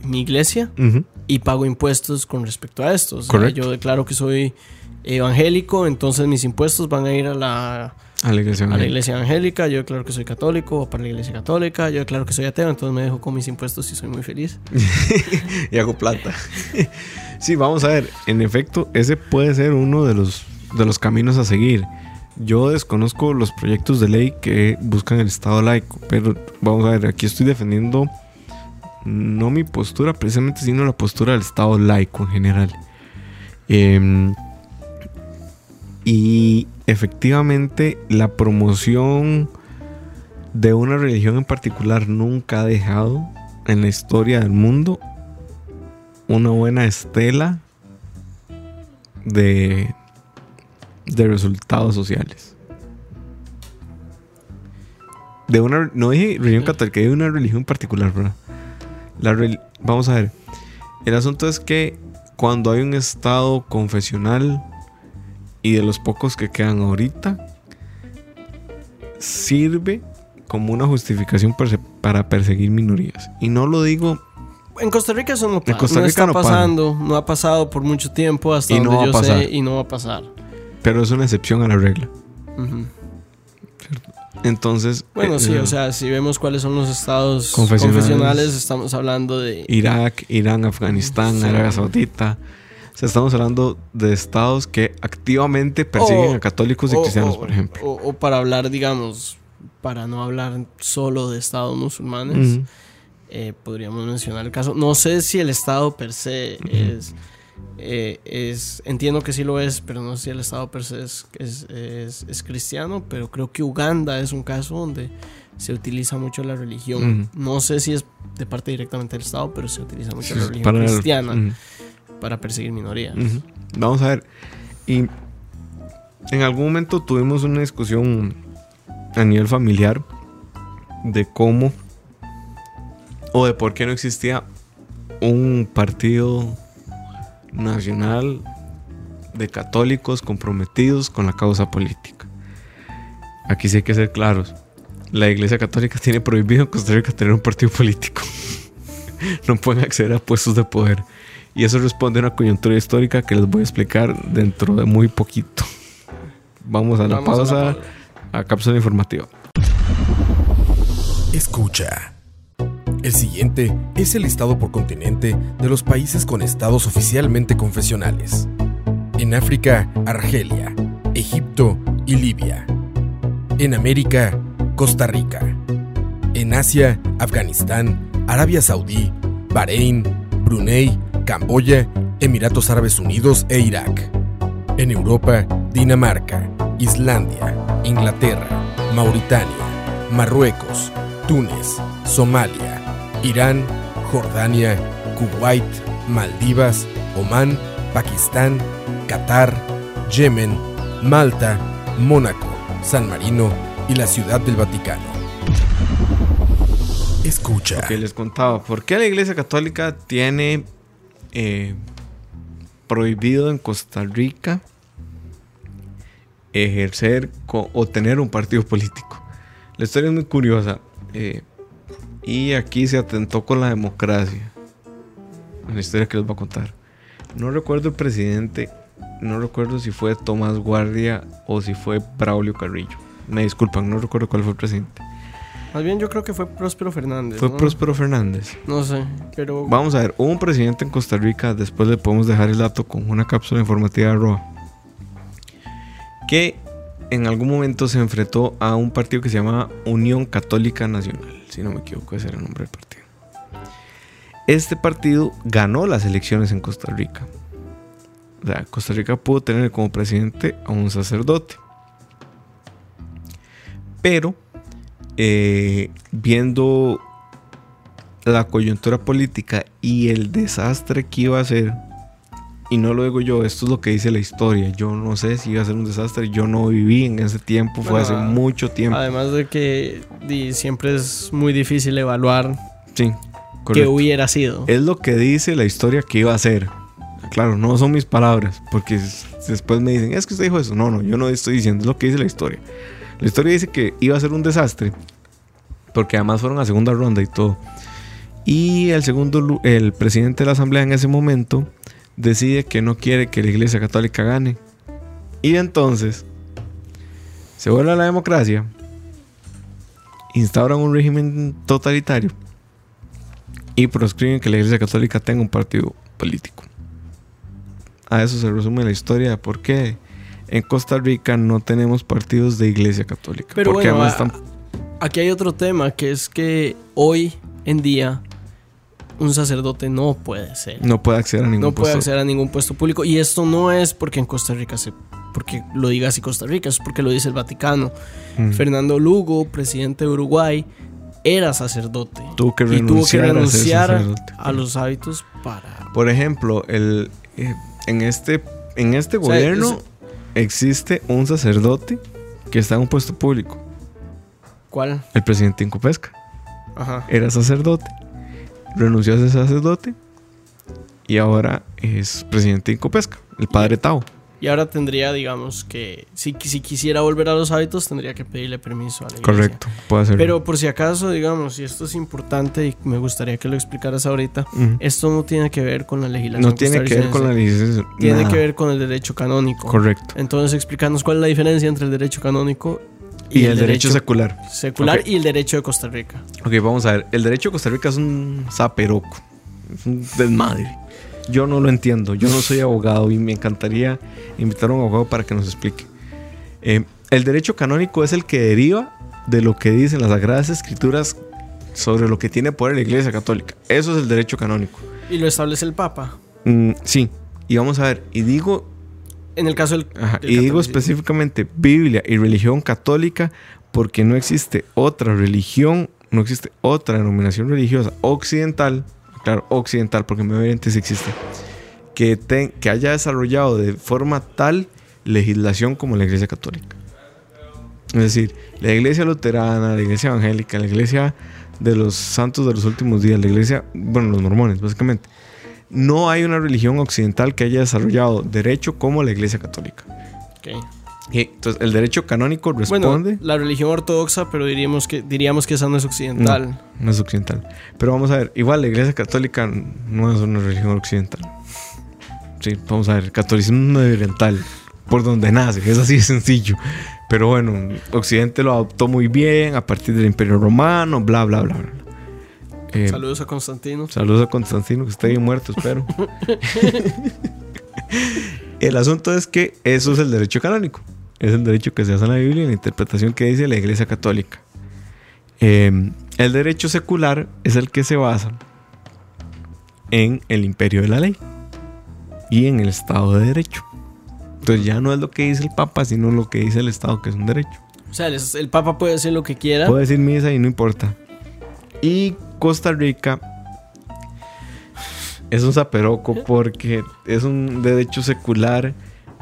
mi iglesia Ujú. y pago impuestos con respecto a esto. O sea, yo declaro que soy evangélico, entonces mis impuestos van a ir a la, A la iglesia a la iglesia evangélica, yo declaro que soy católico, o para la iglesia católica, yo declaro que soy ateo, entonces me dejo con mis impuestos y soy muy feliz. y hago plata. sí, vamos a ver. En efecto, ese puede ser uno de los, de los caminos a seguir. Yo desconozco los proyectos de ley que buscan el Estado laico, pero vamos a ver, aquí estoy defendiendo no mi postura precisamente, sino la postura del Estado laico en general. Em, y efectivamente la promoción de una religión en particular nunca ha dejado en la historia del mundo una buena estela de, de resultados sociales. De una, no dije religión católica, de una religión particular, ¿verdad? La vamos a ver. El asunto es que cuando hay un estado confesional y de los pocos que quedan ahorita, sirve como una justificación perse- para perseguir minorías. Y no lo digo En Costa Rica eso no, pa- Costa no Rica está no pasa. pasando, no ha pasado por mucho tiempo hasta Y donde yo sé y no va a pasar. Pero es una excepción a la regla. Entonces, Bueno, sí, eh, o sea, si vemos cuáles son los estados Confesionales. confesionales, estamos hablando de... Irak, Irán, Afganistán, Sí. Arabia Saudita. O sea, estamos hablando de estados que activamente persiguen O- a católicos y o- cristianos, o- por ejemplo. O, para hablar, digamos, para no hablar solo de estados musulmanes, eh, podríamos mencionar el caso. No sé si el estado per se es, eh, es... Entiendo que sí lo es, pero no sé si el estado per se es, es, es- es cristiano, pero creo que Uganda es un caso donde se utiliza mucho la religión. No sé si es de parte directamente del estado, pero se utiliza mucho Sí, la religión para- cristiana para perseguir minorías. Vamos a ver. Y en algún momento tuvimos una discusión a nivel familiar de cómo o de por qué no existía un partido nacional de católicos comprometidos con la causa política. Aquí sí hay que ser claros. La Iglesia Católica tiene prohibido en Costa Rica tener un partido político. no pueden acceder a puestos de poder. Y eso responde a una coyuntura histórica que les voy a explicar dentro de muy poquito. Vamos a la Vamos a la pausa, pausa. a cápsula informativa. Escucha. El siguiente es el listado por continente de los países con estados oficialmente confesionales. En África, Argelia, Egipto y Libia. En América, Costa Rica. En Asia, Afganistán, Arabia Saudí, Bahrein, Brunei, Camboya, Emiratos Árabes Unidos e Irak. En Europa, Dinamarca, Islandia, Inglaterra, Mauritania, Marruecos, Túnez, Somalia, Irán, Jordania, Kuwait, Maldivas, Omán, Pakistán, Qatar, Yemen, Malta, Mónaco, San Marino y la Ciudad del Vaticano. Escucha. Que les contaba, ¿por qué la Iglesia Católica tiene eh, prohibido en Costa Rica ejercer o tener un partido político? La historia es muy curiosa. Eh, y aquí se atentó con la democracia. La historia que les voy a contar. No recuerdo el presidente, no recuerdo si fue Tomás Guardia o si fue Braulio Carrillo. Me disculpan, no recuerdo cuál fue el presidente. Más bien yo creo que fue Próspero Fernández. Fue ¿no? Próspero Fernández. No sé, pero... Vamos a ver, hubo un presidente en Costa Rica, después le podemos dejar el dato con una cápsula informativa de Roa, que en algún momento se enfrentó a un partido que se llamaba Unión Católica Nacional, si no me equivoco, ese era el nombre del partido. Este partido ganó las elecciones en Costa Rica. Costa Rica pudo tener como presidente a un sacerdote. Pero, eh, viendo la coyuntura política y el desastre que iba a ser, y no lo digo yo, esto es lo que dice la historia. Yo no sé si iba a ser un desastre. Yo no viví en ese tiempo, fue Bueno, hace mucho tiempo. Además de que siempre es muy difícil evaluar sí, qué hubiera sido. Es lo que dice la historia que iba a ser. Claro, no son mis palabras, porque después me dicen, es que usted dijo eso. No, no, yo no estoy diciendo, es lo que dice la historia. La historia dice que iba a ser un desastre, porque además fueron a segunda ronda y todo. Y el segundo, el presidente de la asamblea en ese momento decide que no quiere que la iglesia católica gane. Y entonces se vuelve a la democracia, instauran un régimen totalitario y proscriben que la Iglesia Católica tenga un partido político. A eso se resume la historia de por qué en Costa Rica no tenemos partidos de Iglesia Católica. Pero porque bueno, además a- están- Aquí hay otro tema, que es que hoy en día un sacerdote no puede ser. no puede acceder a ningún no puede puesto. acceder a ningún puesto público. Y esto no es porque en Costa Rica se. porque lo diga así Costa Rica, es porque lo dice el Vaticano. Mm. Fernando Lugo, presidente de Uruguay, era sacerdote. Tuvo que y tuvo que renunciar a renunciar los hábitos para. Por ejemplo, el, eh, en este, en este O sea, gobierno es- existe un sacerdote que está en un puesto público. ¿Cuál? El presidente Incopesca. Ajá. Era sacerdote. Renunció a ser sacerdote. Y ahora es presidente de Incopesca. El padre Tao. Y ahora tendría, digamos, que si, si quisiera volver a los hábitos, tendría que pedirle permiso a la iglesia. Correcto. Puede hacerlo. Pero por si acaso, digamos, y esto es importante y me gustaría que lo explicaras ahorita, esto no tiene que ver con la legislación. No tiene que ver con la licencia. Tiene nada. que ver con el derecho canónico. Correcto. Entonces, explícanos cuál es la diferencia entre el derecho canónico Y, el, derecho, secular. secular y el derecho de Costa Rica. Ok, vamos a ver. El derecho de Costa Rica es un zaperoco. Es un desmadre. Yo no lo entiendo. Yo no soy abogado y me encantaría invitar a un abogado para que nos explique. Eh, el derecho canónico es el que deriva de lo que dicen las Sagradas Escrituras sobre lo que tiene poder la Iglesia Católica. Eso es el derecho canónico. Y lo establece el Papa. Mm, sí. Y vamos a ver. Y digo En el caso del. Ajá, del Y digo específicamente Biblia y religión católica porque no existe otra religión, no existe otra denominación religiosa occidental, claro, occidental porque en Medio Oriente sí existe, que, te- que haya desarrollado de forma tal legislación como la Iglesia Católica. Es decir, la Iglesia Luterana, la Iglesia Evangélica, la Iglesia de los Santos de los Últimos Días, la Iglesia, bueno, los mormones, básicamente. No hay una religión occidental que haya desarrollado derecho como la Iglesia Católica. Ok. Y Entonces, el derecho canónico Bueno, responde. la religión ortodoxa, pero diríamos que, diríamos que esa no es occidental. no es occidental. Pero vamos a ver, igual la iglesia católica no es una religión occidental. Sí, vamos a ver, el catolicismo oriental, por donde nace, es así de sencillo. Pero bueno, Occidente lo adoptó muy bien a partir del Imperio Romano, bla, bla, bla. bla. Eh, Saludos a Constantino. Saludos a Constantino, que está bien muerto, espero. el asunto es que eso es el derecho canónico. Es el derecho que se hace en la Biblia y en la interpretación que dice la Iglesia Católica. Eh, el derecho secular es el que se basa en el imperio de la ley y en el Estado de Derecho. Entonces ya no es lo que dice el Papa, sino lo que dice el Estado, que es un derecho. O sea, el, el Papa puede decir lo que quiera. Puede decir misa y no importa. Y Costa Rica es un zaperoco porque es un derecho secular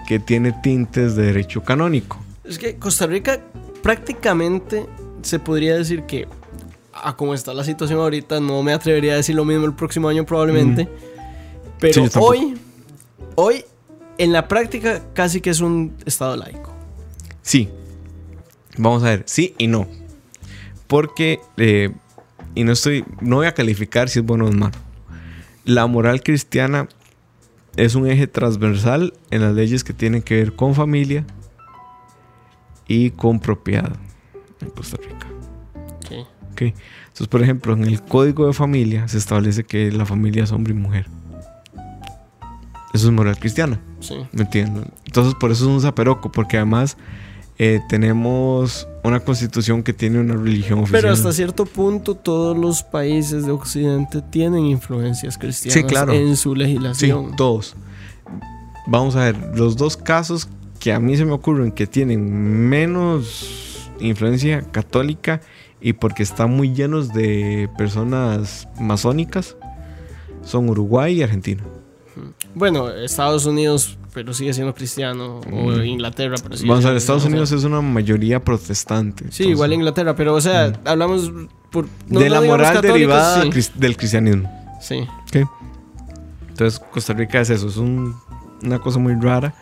que tiene tintes de derecho canónico. Es que Costa Rica prácticamente se podría decir que, a como está la situación ahorita, no me atrevería a decir lo mismo el próximo año probablemente. Pero Sí, yo tampoco. hoy, hoy, en la práctica, casi que es un estado laico. Sí. Vamos a ver, sí y no. Porque, eh, y no estoy, no voy a calificar si es bueno o es malo. La moral cristiana es un eje transversal en las leyes que tienen que ver con familia y con propiedad en Costa Rica. Ok. ¿ok? Entonces, por ejemplo, en el código de familia se establece que la familia es hombre y mujer. Eso es moral cristiana. Sí. ¿Me entiendo? Entonces, por eso es un zaperoco, porque además eh, tenemos una constitución que tiene una religión oficial. Pero hasta cierto punto todos los países de Occidente tienen influencias cristianas Sí, claro. en su Sí, legislación. todos. Vamos a ver, los dos casos que a mí se me ocurren que tienen menos influencia católica y porque están muy llenos de personas masónicas son Uruguay y Argentina. Bueno, Estados Unidos, pero sigue siendo cristiano. O Inglaterra, pero sigue Mm. Vamos a ver, siendo Estados cristiano. Unidos es una mayoría protestante. Sí, entonces, igual Inglaterra, pero o sea, hablamos por, no- de la moral derivada sí. del cristianismo. Sí. Entonces, Costa Rica es eso, es un- una cosa muy rara.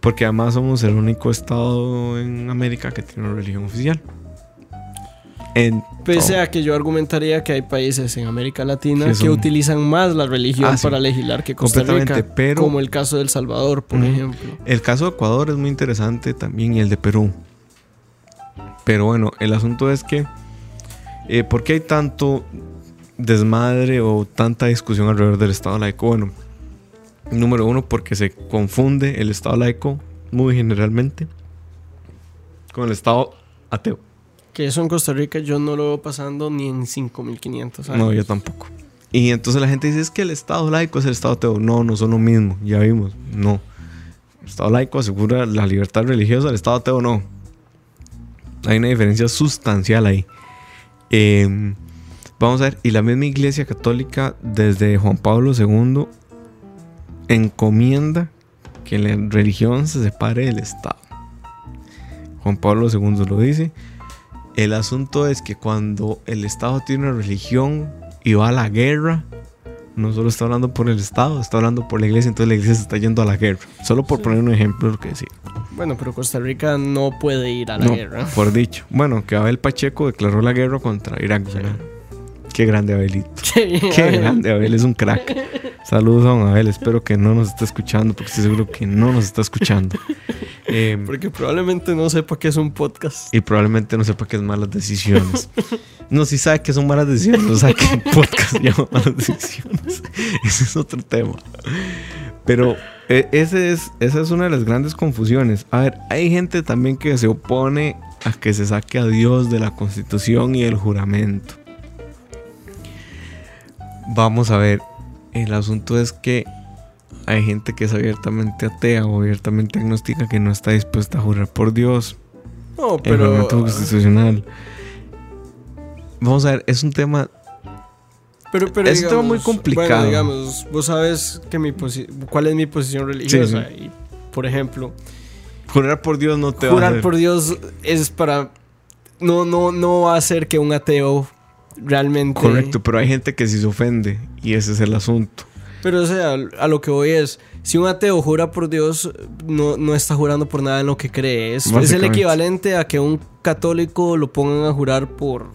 Porque además somos el único estado en América que tiene una religión oficial. En Pese todo. a que yo argumentaría que hay países en América Latina Que utilizan más la religión Ah, sí. para legislar que Costa Rica, pero- como el caso de El Salvador, por ejemplo. El caso de Ecuador es muy interesante también y el de Perú. Pero bueno, el asunto es que... eh, ¿Por qué hay tanto desmadre o tanta discusión alrededor del Estado laico? Bueno, número uno, porque se confunde el Estado laico muy generalmente con el Estado ateo. Que eso en Costa Rica yo no lo veo pasando ni en 5500 años. No, yo tampoco. Y entonces la gente dice, es que el Estado laico es el Estado ateo. No, no son lo mismo, ya vimos. No. El Estado laico asegura la libertad religiosa, el Estado ateo no. Hay una diferencia sustancial ahí. Eh, vamos a ver, y la misma Iglesia Católica desde Juan Pablo II encomienda que la religión se separe del Estado. Juan Pablo II lo dice. El asunto es que cuando el Estado tiene una religión y va a la guerra, no solo está hablando por el Estado, está hablando por la iglesia, entonces la iglesia se está yendo a la guerra. Solo por Sí. poner un ejemplo de lo que decía. Bueno, pero Costa Rica no puede ir a la No, guerra. por dicho. Bueno, que Abel Pacheco declaró la guerra contra Irak. ¿verdad? Qué grande Abelito. Qué grande Abel, es un crack. Saludos a don Abel, espero que no nos esté escuchando, porque estoy seguro que no nos está escuchando. Eh, Porque probablemente no sepa que es un podcast. y probablemente no sepa qué es malas decisiones. No, si sabe que son malas decisiones, no sabe que el podcast llama malas decisiones. Ese es otro tema. Pero eh, ese es, esa es una de las grandes confusiones. A ver, hay gente también que se opone a que se saque a Dios de la constitución y del juramento. Vamos a ver, el asunto es que hay gente que es abiertamente atea o abiertamente agnóstica que no está dispuesta a jurar por Dios No, el pero. juramento constitucional. Vamos a ver, es un tema. Pero, pero Es un tema muy complicado. Bueno, digamos, vos sabes que mi cuál es mi posición religiosa. Y, por ejemplo, Jurar por Dios no te va a jurar por Dios es para. No, no, no va a hacer que un ateo realmente. Correcto, pero hay gente que sí se ofende y ese es el asunto. Pero, o sea, a lo que voy es. Si un ateo jura por Dios, no, no está jurando por nada en lo que cree. Es, es el equivalente a que un católico lo pongan a jurar por,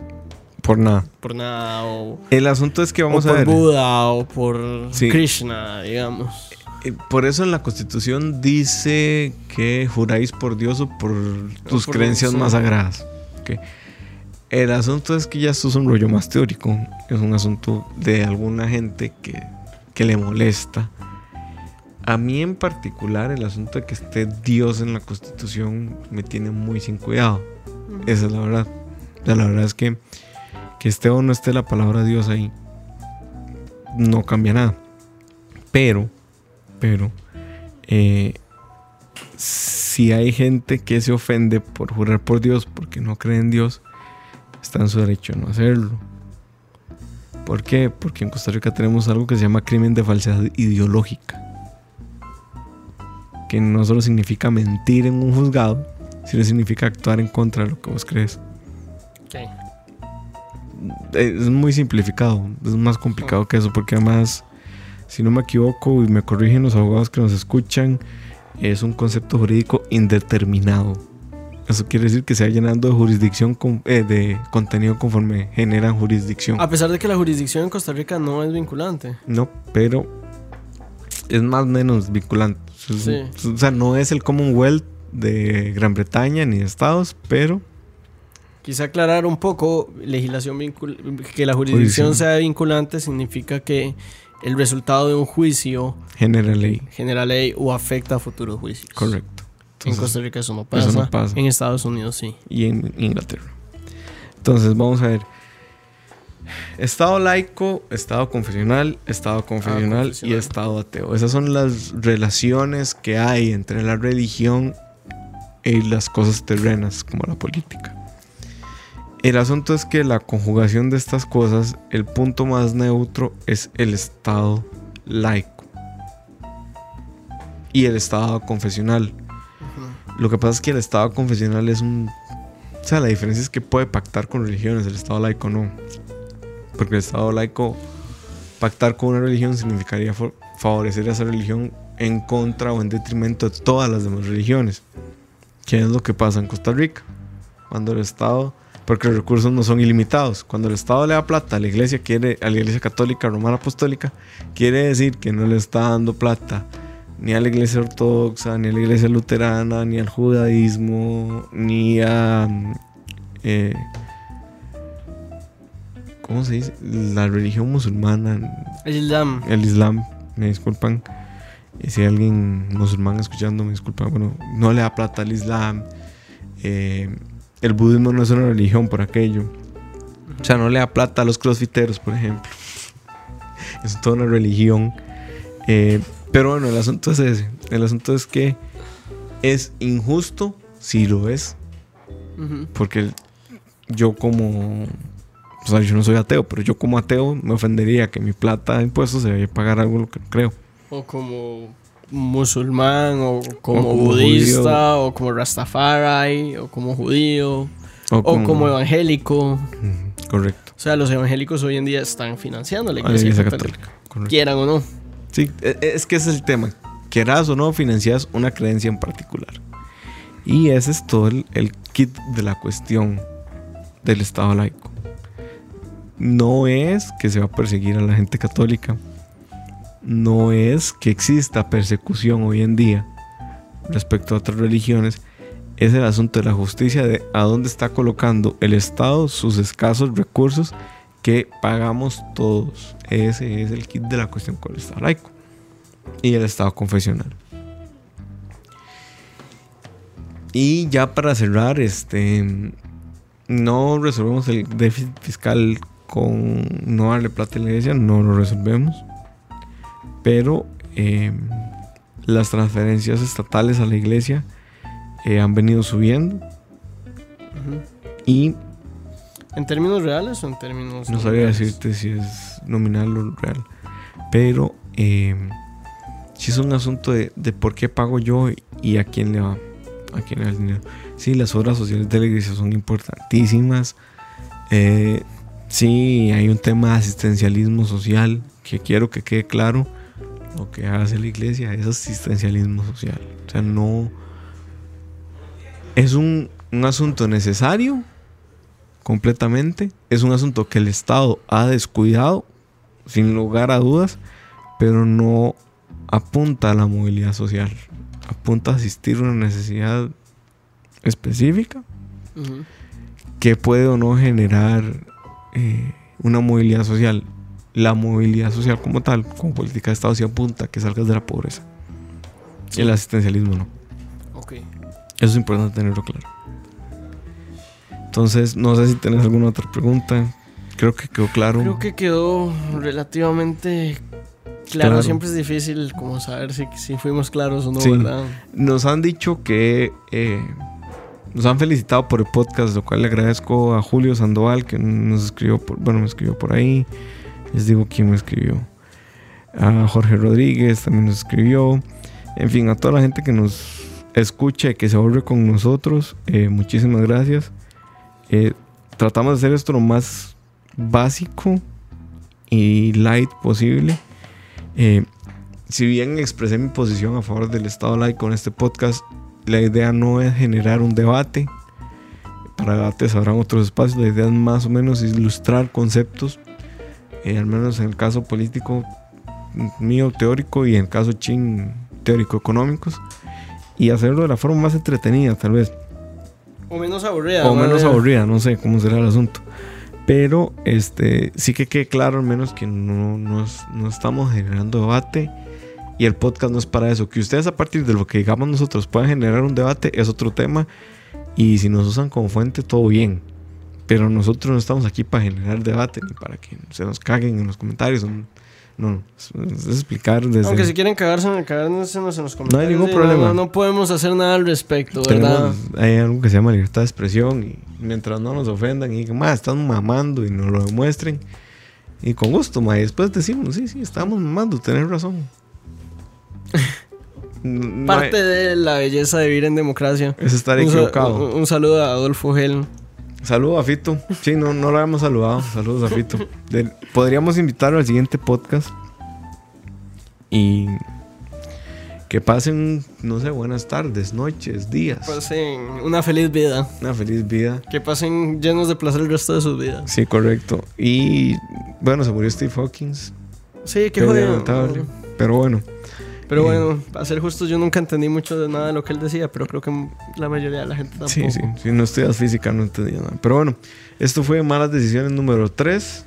Por nada. por nada o, El asunto es que vamos o a por ver. Buda o por Sí. Krishna, digamos. eh, Por eso en la constitución dice que juráis por Dios o por tus por- creencias más sagradas. El asunto es que ya esto es un rollo más teórico. Es un asunto de alguna gente que, que le molesta. A mí en particular el asunto de que esté Dios en la constitución me tiene muy sin cuidado. Esa es la verdad. O sea, la verdad es que que esté o no esté la palabra Dios ahí no cambia nada. Pero, pero, eh, si hay gente que se ofende por jurar por Dios porque no cree en Dios, está en su derecho a no hacerlo. ¿Por qué? Porque en Costa Rica tenemos algo que se llama crimen de falsedad ideológica. Que no solo significa mentir en un juzgado, sino significa actuar en contra de lo que vos crees. Es muy simplificado, es más complicado que eso, porque además, si no me equivoco y me corrigen los abogados que nos escuchan, es un concepto jurídico indeterminado. Eso quiere decir que se va llenando de jurisdicción con, eh, de contenido conforme generan jurisdicción. A pesar de que la jurisdicción en Costa Rica no es vinculante. No, pero es más o menos vinculante. Sí. O sea, no es el Commonwealth de Gran Bretaña ni de Estados, pero Quizá aclarar un poco, legislación vincul- que la jurisdicción Jurisdicción. sea vinculante significa que el resultado de un juicio genera ley. genera ley o afecta a futuros juicios. Correcto. En Costa Rica eso no pasa. eso no pasa. En Estados Unidos sí. y en Inglaterra. Entonces, vamos a ver. Estado laico, Estado confesional, Estado confesional y confesional. Estado ateo. Esas son las relaciones que hay entre la religión y las cosas terrenas, como la política. El asunto es que la conjugación de estas cosas, el punto más neutro es el Estado laico y el Estado confesional. Lo que pasa es que el Estado confesional es un... O sea, la diferencia es que puede pactar con religiones, el Estado laico no. Porque el Estado laico, pactar con una religión significaría favorecer a esa religión en contra o en detrimento de todas las demás religiones. ¿Qué es lo que pasa en Costa Rica? Cuando el Estado, porque los recursos no son ilimitados, cuando el Estado le da plata a la iglesia, quiere, a la iglesia católica romana apostólica, quiere decir que no le está dando plata ni a la iglesia ortodoxa, ni a la iglesia luterana, ni al judaísmo, ni a... eh, ¿Cómo se dice? La religión musulmana, El Islam. el Islam, me disculpan. Y si hay alguien musulmán escuchando, me disculpan. Bueno, no le da plata al Islam. Eh, el budismo no es una religión por aquello. O sea, no le da plata a los crossfiteros, por ejemplo. Es toda una religión. Eh, pero bueno, el asunto es ese. El asunto es que es injusto si lo es. Porque yo como... O sea, yo no soy ateo, pero yo como ateo me ofendería que mi plata de impuestos se vaya a pagar algo lo que no creo. O como musulmán, o como, como budista, o como rastafari, o como judío, o como, evangélico. Correcto. O sea, los evangélicos hoy en día están financiando la iglesia, católica, católica. quieran o no. Sí, e- e- es que ese es el tema. Quieras o no, financias una creencia en particular. Y ese es todo el, el kit de la cuestión del Estado laico. No es que se va a perseguir a la gente católica. No es que exista persecución hoy en día respecto a otras religiones. Es el asunto de la justicia de a dónde está colocando el Estado sus escasos recursos que pagamos todos. Ese es el kit de la cuestión con el Estado laico y el Estado confesional. Y ya para cerrar, este no resolvemos el déficit fiscal con no darle plata a la iglesia, no lo resolvemos. Pero eh, las transferencias estatales a la iglesia eh, han venido subiendo y ¿En términos reales o en términos.? No nominales? decirte si es nominal o real. Pero eh, si es un asunto de, de por qué pago yo y a quién le va. A quién le va el dinero. Sí, las obras sociales de la iglesia son importantísimas. Eh, sí, hay un tema de asistencialismo social que quiero que quede claro. Lo que hace la iglesia es asistencialismo social. O sea, no. Es un, un asunto necesario completamente. Es un asunto que el Estado ha descuidado, sin lugar a dudas, pero no apunta a la movilidad social. Apunta a asistir a una necesidad específica que puede o no generar eh, una movilidad social. La movilidad social como tal, como política de Estado, sí apunta a que salgas de la pobreza. Sí. El asistencialismo no. Ok. Eso es importante tenerlo claro. Entonces, no sé si tenés alguna otra pregunta. Creo que quedó claro. Creo que quedó relativamente Claro, Claro. siempre es difícil como saber si, si fuimos claros o no, Sí. ¿verdad? Nos han dicho que eh, nos han felicitado por el podcast, lo cual le agradezco a Julio Sandoval que nos escribió, por, bueno, me escribió por ahí. Les digo quién me escribió. A Jorge Rodríguez también nos escribió. En fin, a toda la gente que nos escucha y que se ahorre con nosotros, eh, muchísimas gracias. Eh, tratamos de hacer esto lo más básico y light posible. Eh, si bien expresé mi posición a favor del Estado laico en este podcast, la idea no es generar un debate. Para debates habrán otros espacios. La idea es más o menos ilustrar conceptos, eh, al menos en el caso político mío teórico y en el caso chin teórico económicos, y hacerlo de la forma más entretenida, tal vez O menos aburrida. o ¿no? menos aburrida, no sé cómo será el asunto. Pero este sí que quede claro al menos que no, no, no estamos generando debate y el podcast no es para eso. Que ustedes a partir de lo que digamos nosotros puedan generar un debate es otro tema y si nos usan como fuente todo bien. Pero nosotros no estamos aquí para generar debate ni para que se nos caguen en los comentarios. No, es, explicar desde... Aunque si quieren cagarse, cagarse en los comentarios. ningún sí, problema. No, no podemos hacer nada al respecto, ¿verdad? Tenemos, hay algo que se llama libertad de expresión y mientras no nos ofendan y digan, más están mamando y nos lo demuestren. Y con gusto, ma, y después decimos, sí, sí, estamos mamando, tenés razón. No- no hay- Parte de la belleza de vivir en democracia. es estar Un equivocado. Un, un saludo a Adolfo Gel. Saludos a Fito. Sí, no, no lo habíamos saludado. Saludos a Fito. De- podríamos invitarlo al siguiente podcast. Y que pasen, no sé, buenas tardes, noches, días. Pasen una feliz vida. Una feliz vida. Que pasen llenos de placer el resto de sus vidas. Sí, correcto. Y bueno, se murió Steve Hawkins. Sí, qué jodido. Pero bueno, Pero Eh. bueno, para ser justos, yo nunca entendí mucho de nada de lo que él decía, pero creo que la mayoría de la gente tampoco. sí, sí. Si no estudias física, no entendía nada. Pero bueno, esto fue Malas Decisiones número 3.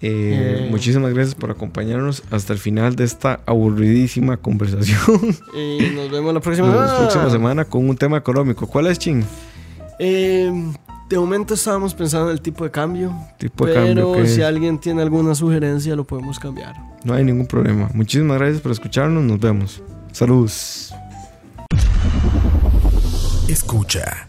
Eh. Muchísimas gracias por acompañarnos hasta el final de esta aburridísima conversación. Y nos vemos la próxima La semana. próxima semana con un tema económico. ¿Cuál es, Chin? Eh, de momento estábamos pensando en el tipo de cambio. Tipo de pero cambio. que si alguien tiene alguna sugerencia, lo podemos cambiar. No hay ningún problema. Muchísimas gracias por escucharnos. Nos vemos. Saludos. Escucha.